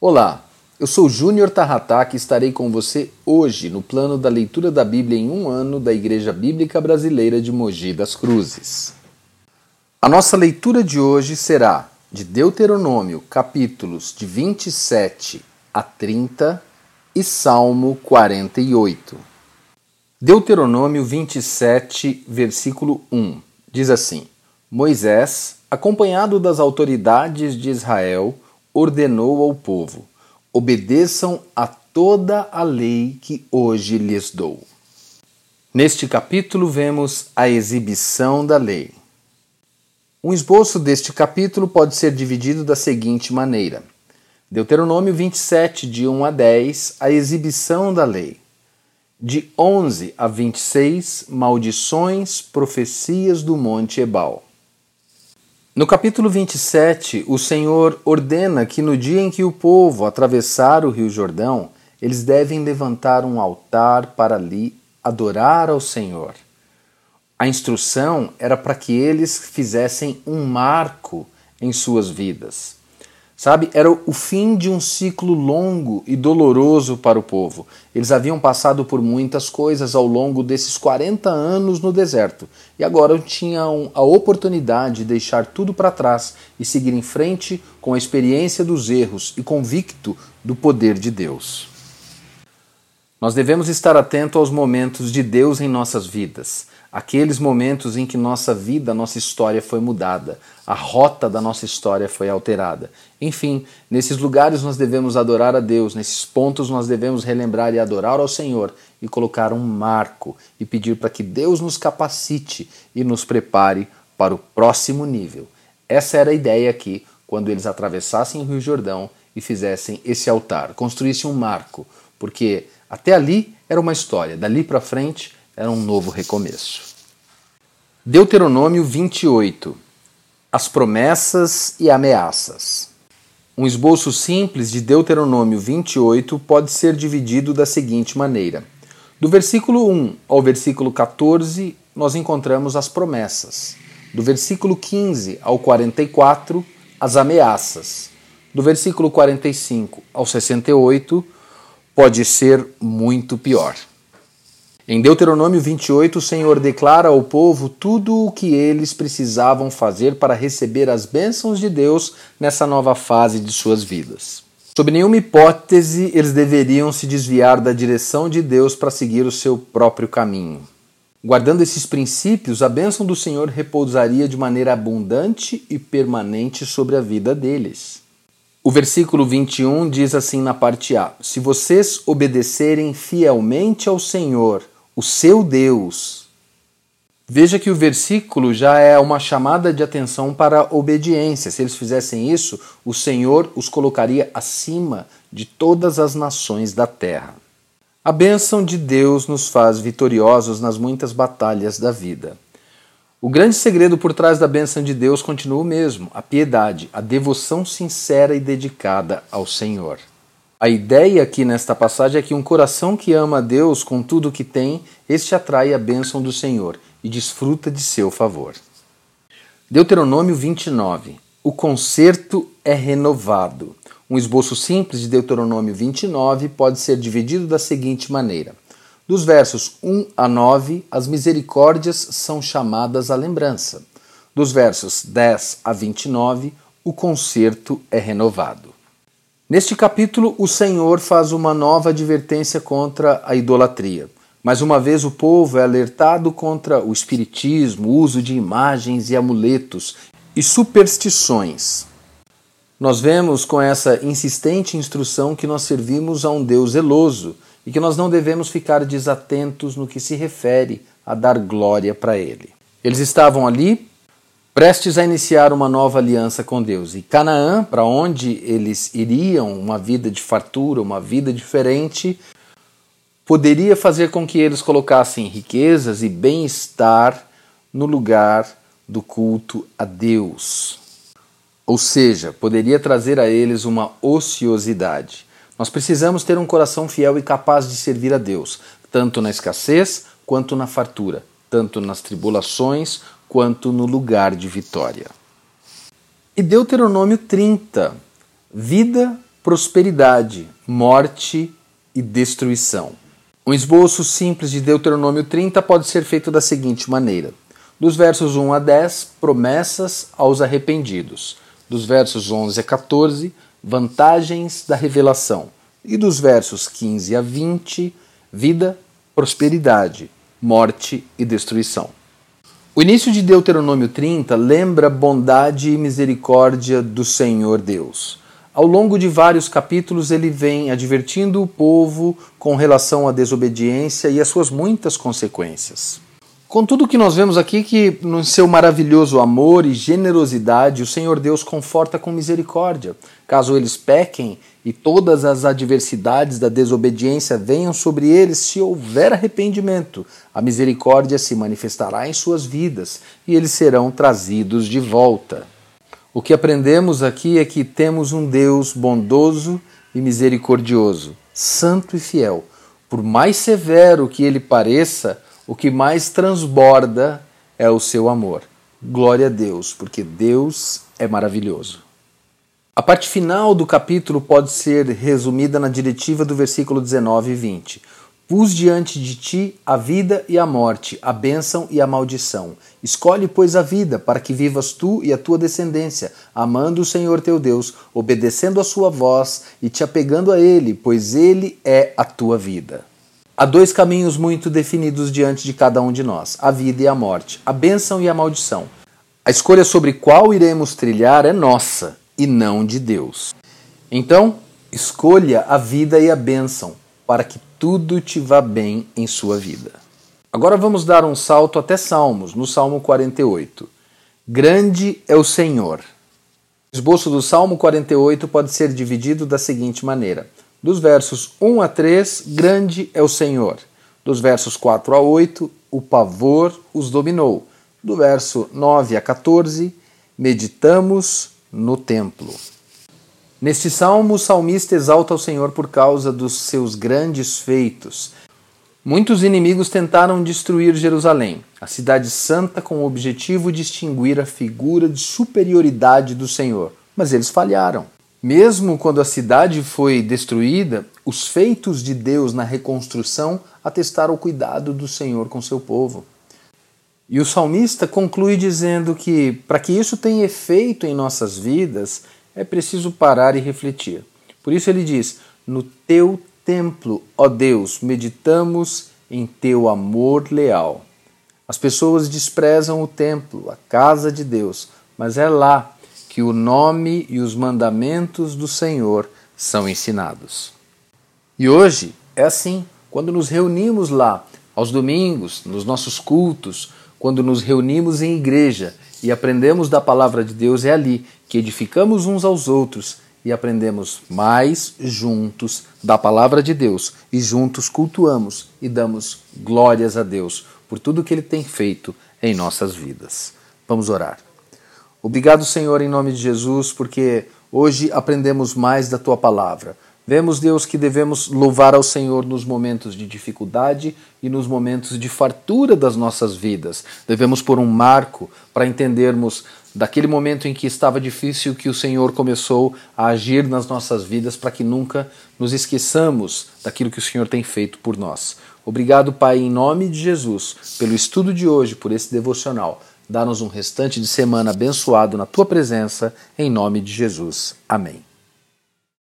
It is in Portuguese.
Olá, eu sou Júnior Tarrataque e estarei com você hoje no plano da leitura da Bíblia em um ano da Igreja Bíblica Brasileira de Mogi das Cruzes. A nossa leitura de hoje será de Deuteronômio, capítulos de 27 a 30 e Salmo 48. Deuteronômio 27, versículo 1 diz assim: Moisés, acompanhado das autoridades de Israel, ordenou ao povo: obedeçam a toda a lei que hoje lhes dou. Neste capítulo vemos a exibição da lei. Um esboço deste capítulo pode ser dividido da seguinte maneira: Deuteronômio 27, de 1 a 10, a exibição da lei. De 11 a 26, maldições, profecias do Monte Ebal. No capítulo 27, o Senhor ordena que no dia em que o povo atravessar o Rio Jordão, eles devem levantar um altar para ali adorar ao Senhor. A instrução era para que eles fizessem um marco em suas vidas. Sabe, era o fim de um ciclo longo e doloroso para o povo. Eles haviam passado por muitas coisas ao longo desses 40 anos no deserto e agora tinham a oportunidade de deixar tudo para trás e seguir em frente com a experiência dos erros e convicto do poder de Deus. Nós devemos estar atento aos momentos de Deus em nossas vidas aqueles momentos em que nossa vida, nossa história foi mudada, a rota da nossa história foi alterada. Enfim, nesses lugares nós devemos adorar a Deus, nesses pontos nós devemos relembrar e adorar ao Senhor e colocar um marco e pedir para que Deus nos capacite e nos prepare para o próximo nível. Essa era a ideia aqui quando eles atravessassem o Rio Jordão e fizessem esse altar, construíssem um marco, porque até ali era uma história, dali para frente era um novo recomeço. Deuteronômio 28 As promessas e ameaças. Um esboço simples de Deuteronômio 28 pode ser dividido da seguinte maneira: do versículo 1 ao versículo 14, nós encontramos as promessas. Do versículo 15 ao 44, as ameaças. Do versículo 45 ao 68, pode ser muito pior. Em Deuteronômio 28, o Senhor declara ao povo tudo o que eles precisavam fazer para receber as bênçãos de Deus nessa nova fase de suas vidas. Sob nenhuma hipótese, eles deveriam se desviar da direção de Deus para seguir o seu próprio caminho. Guardando esses princípios, a bênção do Senhor repousaria de maneira abundante e permanente sobre a vida deles. O versículo 21 diz assim na parte A: Se vocês obedecerem fielmente ao Senhor, o seu Deus. Veja que o versículo já é uma chamada de atenção para a obediência. Se eles fizessem isso, o Senhor os colocaria acima de todas as nações da terra. A bênção de Deus nos faz vitoriosos nas muitas batalhas da vida. O grande segredo por trás da bênção de Deus continua o mesmo: a piedade, a devoção sincera e dedicada ao Senhor. A ideia aqui nesta passagem é que um coração que ama a Deus com tudo o que tem, este atrai a bênção do Senhor e desfruta de seu favor. Deuteronômio 29. O conserto é renovado. Um esboço simples de Deuteronômio 29 pode ser dividido da seguinte maneira: dos versos 1 a 9, as misericórdias são chamadas à lembrança. Dos versos 10 a 29, o conserto é renovado. Neste capítulo, o Senhor faz uma nova advertência contra a idolatria. Mais uma vez, o povo é alertado contra o espiritismo, o uso de imagens e amuletos e superstições. Nós vemos com essa insistente instrução que nós servimos a um Deus zeloso e que nós não devemos ficar desatentos no que se refere a dar glória para Ele. Eles estavam ali prestes a iniciar uma nova aliança com Deus. E Canaã, para onde eles iriam, uma vida de fartura, uma vida diferente, poderia fazer com que eles colocassem riquezas e bem-estar no lugar do culto a Deus. Ou seja, poderia trazer a eles uma ociosidade. Nós precisamos ter um coração fiel e capaz de servir a Deus, tanto na escassez quanto na fartura, tanto nas tribulações quanto no lugar de vitória. E Deuteronômio 30, vida prosperidade, morte e destruição. Um esboço simples de Deuteronômio 30 pode ser feito da seguinte maneira: dos versos 1 a 10, promessas aos arrependidos. Dos versos 11 a 14, vantagens da revelação. E dos versos 15 a 20, vida, prosperidade, morte e destruição. O início de Deuteronômio 30 lembra bondade e misericórdia do Senhor Deus. Ao longo de vários capítulos, ele vem advertindo o povo com relação à desobediência e às suas muitas consequências. Contudo, o que nós vemos aqui que, no seu maravilhoso amor e generosidade, o Senhor Deus conforta com misericórdia. Caso eles pequem e todas as adversidades da desobediência venham sobre eles, se houver arrependimento, a misericórdia se manifestará em suas vidas e eles serão trazidos de volta. O que aprendemos aqui é que temos um Deus bondoso e misericordioso, santo e fiel. Por mais severo que ele pareça, o que mais transborda é o seu amor. Glória a Deus, porque Deus é maravilhoso. A parte final do capítulo pode ser resumida na diretiva do versículo 19 e 20. Pus diante de ti a vida e a morte, a bênção e a maldição. Escolhe, pois, a vida, para que vivas tu e a tua descendência, amando o Senhor teu Deus, obedecendo a sua voz e te apegando a Ele, pois Ele é a tua vida. Há dois caminhos muito definidos diante de cada um de nós: a vida e a morte, a bênção e a maldição. A escolha sobre qual iremos trilhar é nossa e não de Deus. Então, escolha a vida e a bênção para que tudo te vá bem em sua vida. Agora vamos dar um salto até Salmos, no Salmo 48. Grande é o Senhor. O esboço do Salmo 48 pode ser dividido da seguinte maneira: dos versos 1 a 3, grande é o Senhor. Dos versos 4 a 8, o pavor os dominou. Do verso 9 a 14, meditamos no templo. Neste salmo, o salmista exalta o Senhor por causa dos seus grandes feitos. Muitos inimigos tentaram destruir Jerusalém, a cidade santa, com o objetivo de extinguir a figura de superioridade do Senhor, mas eles falharam. Mesmo quando a cidade foi destruída, os feitos de Deus na reconstrução atestaram o cuidado do Senhor com seu povo. E o salmista conclui dizendo que, para que isso tenha efeito em nossas vidas, é preciso parar e refletir. Por isso ele diz: No teu templo, ó Deus, meditamos em teu amor leal. As pessoas desprezam o templo, a casa de Deus, mas é lá que o nome e os mandamentos do Senhor são ensinados. E hoje é assim, quando nos reunimos lá, aos domingos, nos nossos cultos, quando nos reunimos em igreja e aprendemos da palavra de Deus, é ali que edificamos uns aos outros e aprendemos mais juntos da palavra de Deus e juntos cultuamos e damos glórias a Deus por tudo que Ele tem feito em nossas vidas. Vamos orar. Obrigado, Senhor, em nome de Jesus, porque hoje aprendemos mais da tua palavra. Vemos, Deus, que devemos louvar ao Senhor nos momentos de dificuldade e nos momentos de fartura das nossas vidas. Devemos pôr um marco para entendermos daquele momento em que estava difícil que o Senhor começou a agir nas nossas vidas para que nunca nos esqueçamos daquilo que o Senhor tem feito por nós. Obrigado, Pai, em nome de Jesus, pelo estudo de hoje, por esse devocional. Dá-nos um restante de semana abençoado na tua presença, em nome de Jesus. Amém.